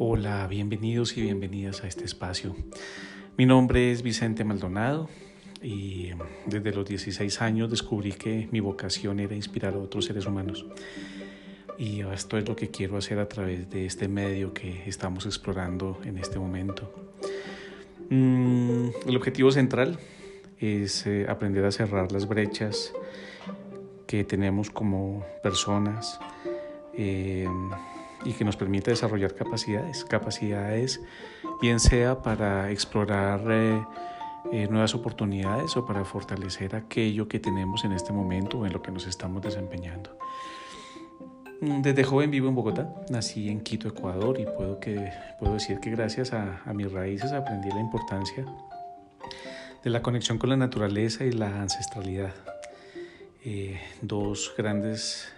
Hola, bienvenidos y bienvenidas a este espacio. Mi nombre es Vicente Maldonado y desde los 16 años descubrí que mi vocación era inspirar a otros seres humanos. Y esto es lo que quiero hacer a través de este medio que estamos explorando en este momento. Mm, el objetivo central es eh, aprender a cerrar las brechas que tenemos como personas eh, y que nos permite desarrollar capacidades, capacidades bien sea para explorar eh, nuevas oportunidades o para fortalecer aquello que tenemos en este momento o en lo que nos estamos desempeñando. Mm, desde joven vivo en Bogotá, nací en Quito, Ecuador y puedo, que, puedo decir que gracias a, a mis raíces aprendí la importancia de la conexión con la naturaleza y la ancestralidad. Eh, dos grandes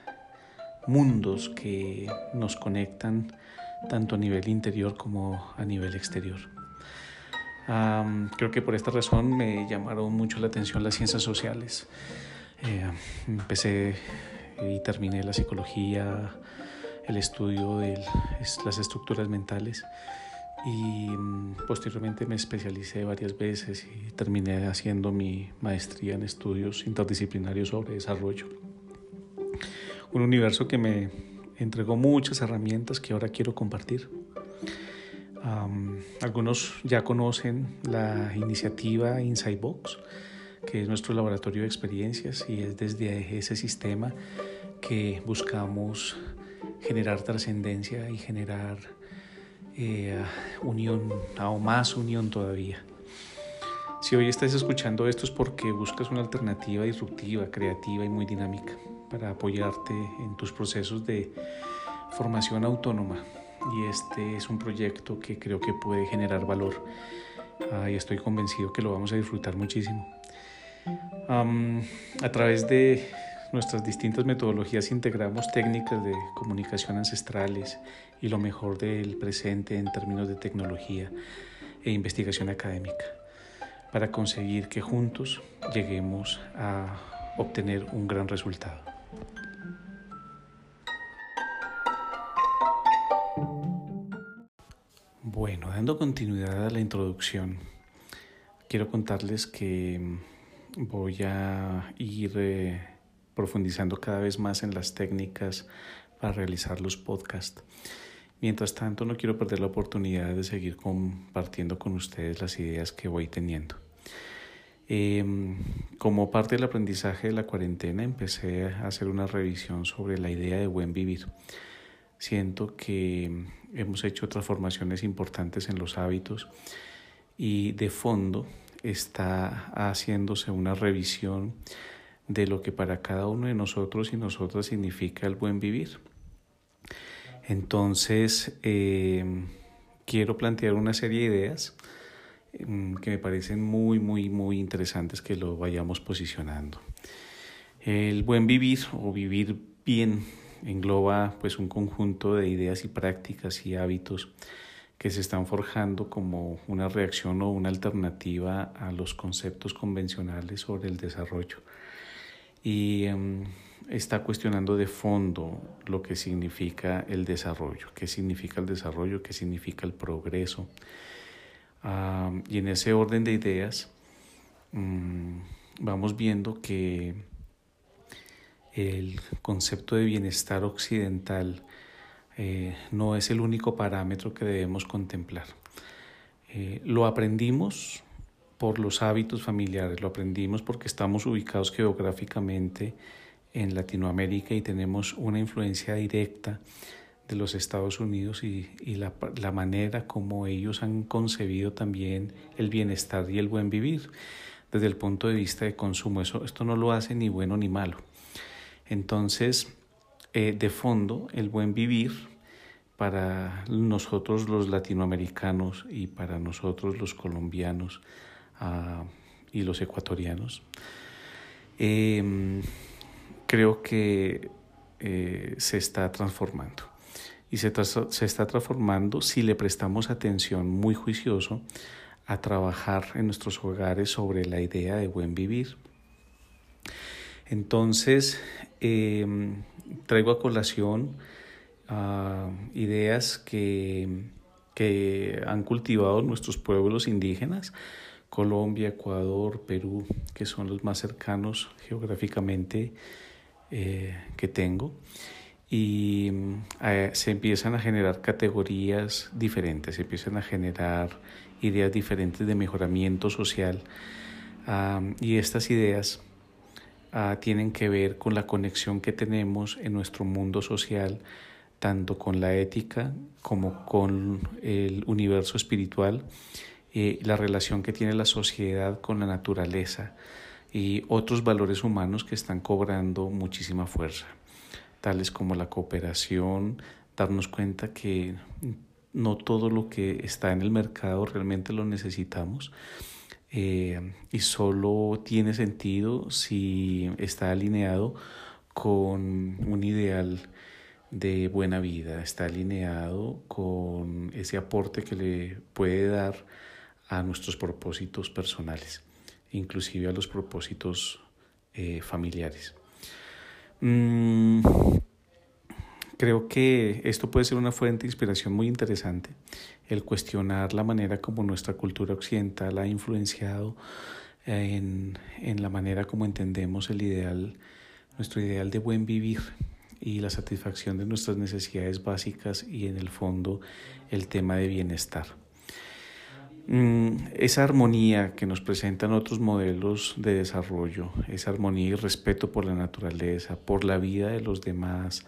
mundos que nos conectan tanto a nivel interior como a nivel exterior. creo que por esta razón me llamaron mucho la atención las ciencias sociales. Eh, empecé y terminé la psicología, el estudio de las estructuras mentales y mm, posteriormente me especialicé varias veces y terminé haciendo mi maestría en estudios interdisciplinarios sobre desarrollo. Un universo que me entregó muchas herramientas que ahora quiero compartir. algunos ya conocen la iniciativa Inside Box, que es nuestro laboratorio de experiencias y es desde ese sistema que buscamos generar trascendencia y generar eh, unión, aún más unión todavía. Si hoy estás escuchando esto es porque buscas una alternativa disruptiva, creativa y muy dinámica para apoyarte en tus procesos de formación autónoma. Y este es un proyecto que creo que puede generar valor y estoy convencido que lo vamos a disfrutar muchísimo. a través de nuestras distintas metodologías integramos técnicas de comunicación ancestrales y lo mejor del presente en términos de tecnología e investigación académica para conseguir que juntos lleguemos a obtener un gran resultado. Bueno, dando continuidad a la introducción, quiero contarles que voy a ir eh, profundizando cada vez más en las técnicas para realizar los podcasts. Mientras tanto, no quiero perder la oportunidad de seguir compartiendo con ustedes las ideas que voy teniendo. Em, como parte del aprendizaje de la cuarentena, empecé a hacer una revisión sobre la idea de buen vivir. Siento que hemos hecho transformaciones importantes en los hábitos y de fondo está haciéndose una revisión de lo que para cada uno de nosotros y nosotras significa el buen vivir. Entonces, eh, quiero plantear una serie de ideas mm, que me parecen muy, muy, muy interesantes que lo vayamos posicionando. El buen vivir o vivir bien engloba pues un conjunto de ideas y prácticas y hábitos que se están forjando como una reacción o una alternativa a los conceptos convencionales sobre el desarrollo y em, está cuestionando de fondo lo que significa el desarrollo, qué significa el desarrollo, qué significa el progreso. y en ese orden de ideas mm, vamos viendo que el concepto de bienestar occidental eh, no es el único parámetro que debemos contemplar. Eh, lo aprendimos por los hábitos familiares, lo aprendimos porque estamos ubicados geográficamente en Latinoamérica y tenemos una influencia directa de los Estados Unidos y, la, la, manera como ellos han concebido también el bienestar y el buen vivir desde el punto de vista de consumo. Eso, esto no lo hace ni bueno ni malo. Entonces, eh, de fondo, el buen vivir para nosotros los latinoamericanos y para nosotros los colombianos y los ecuatorianos. Em, creo que eh, se está transformando. Y se, se está transformando si le prestamos atención muy juicioso a trabajar en nuestros hogares sobre la idea de buen vivir. Entonces, em, traigo a colación ah, ideas que que han cultivado nuestros pueblos indígenas, Colombia, Ecuador, Perú, que son los más cercanos geográficamente eh, que tengo. Y eh, se empiezan a generar categorías diferentes, se empiezan a generar ideas diferentes de mejoramiento social. y estas ideas ah, tienen que ver con la conexión que tenemos en nuestro mundo social, tanto con la ética como con el universo espiritual, eh, la relación que tiene la sociedad con la naturaleza y otros valores humanos que están cobrando muchísima fuerza, tales como la cooperación, darnos cuenta que no todo lo que está en el mercado realmente lo necesitamos eh, y solo tiene sentido si está alineado con un ideal de buena vida, está alineado con ese aporte que le puede dar a nuestros propósitos personales, inclusive a los propósitos eh, familiares. Mm, creo que esto puede ser una fuente de inspiración muy interesante, el cuestionar la manera como nuestra cultura occidental ha influenciado en, en la manera como entendemos el ideal, nuestro ideal de buen vivir y la satisfacción de nuestras necesidades básicas y en el fondo el tema de bienestar. Mm, esa armonía que nos presentan otros modelos de desarrollo, esa armonía y respeto por la naturaleza, por la vida de los demás,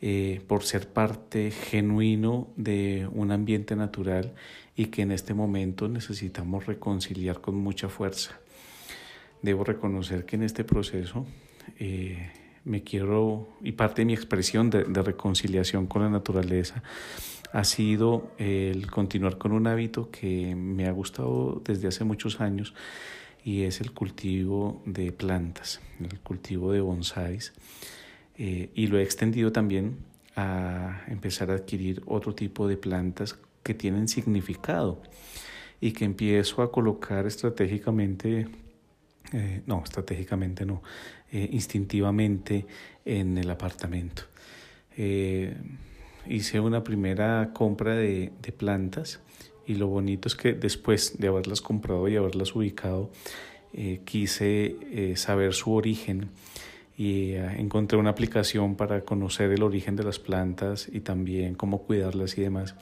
eh, por ser parte genuino de un ambiente natural y que en este momento necesitamos reconciliar con mucha fuerza. Debo reconocer que en este proceso eh, me quiero, y parte de mi expresión de, reconciliación con la naturaleza ha sido el continuar con un hábito que me ha gustado desde hace muchos años y es el cultivo de plantas, el cultivo de bonsáis. Eh, y lo he extendido también a empezar a adquirir otro tipo de plantas que tienen significado y que empiezo a colocar estratégicamente eh, no, estratégicamente no, eh, instintivamente en el apartamento. Eh, hice una primera compra de, de, plantas y lo bonito es que después de haberlas comprado y haberlas ubicado, quise saber su origen y encontré una aplicación para conocer el origen de las plantas y también cómo cuidarlas y demás.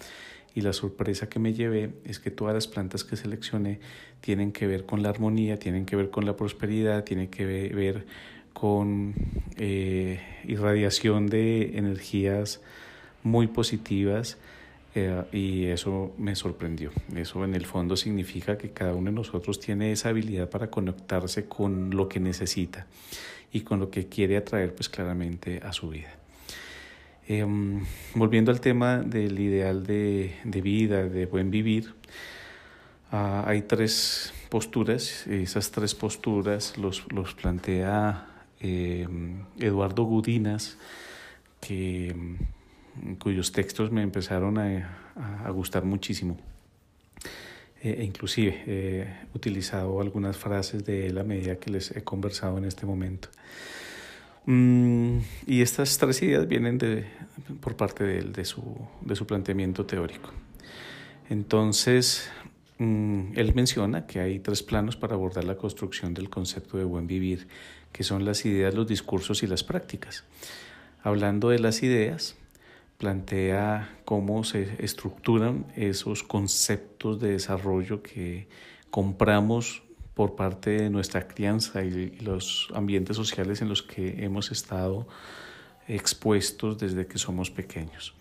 Y la sorpresa que me llevé es que todas las plantas que seleccioné tienen que ver con la armonía, tienen que ver con la prosperidad, tienen que ver con eh, irradiación de energías muy positivas eh, y eso me sorprendió. Eso en el fondo significa que cada uno de nosotros tiene esa habilidad para conectarse con lo que necesita y con lo que quiere atraer pues claramente a su vida. Em, volviendo al tema del ideal de, vida, de buen vivir, ah, hay tres posturas, esas tres posturas los, los plantea em, Eduardo Gudinas, que, em, cuyos textos me empezaron a, a gustar muchísimo. E, e inclusive he utilizado algunas frases de él a medida que les he conversado en este momento. Mm, y estas tres ideas vienen de, por parte de él, de su, de su planteamiento teórico. Entonces, mm, él menciona que hay tres planos para abordar la construcción del concepto de buen vivir, que son las ideas, los discursos y las prácticas. Hablando de las ideas, plantea cómo se estructuran esos conceptos de desarrollo que compramos por parte de nuestra crianza y los ambientes sociales en los que hemos estado expuestos desde que somos pequeños.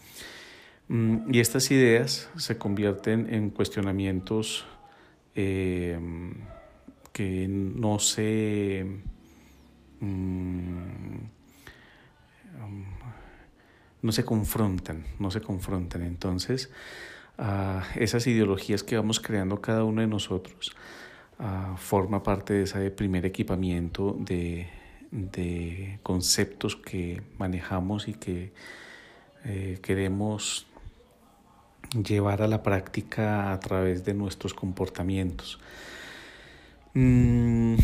Mm, y estas ideas se convierten en cuestionamientos eh, que no se... Mm, no se confrontan, no se confrontan. Entonces, ah, esas ideologías que vamos creando cada uno de nosotros Ah, forma parte de ese primer equipamiento de, conceptos que manejamos y que eh, queremos llevar a la práctica a través de nuestros comportamientos. Mm,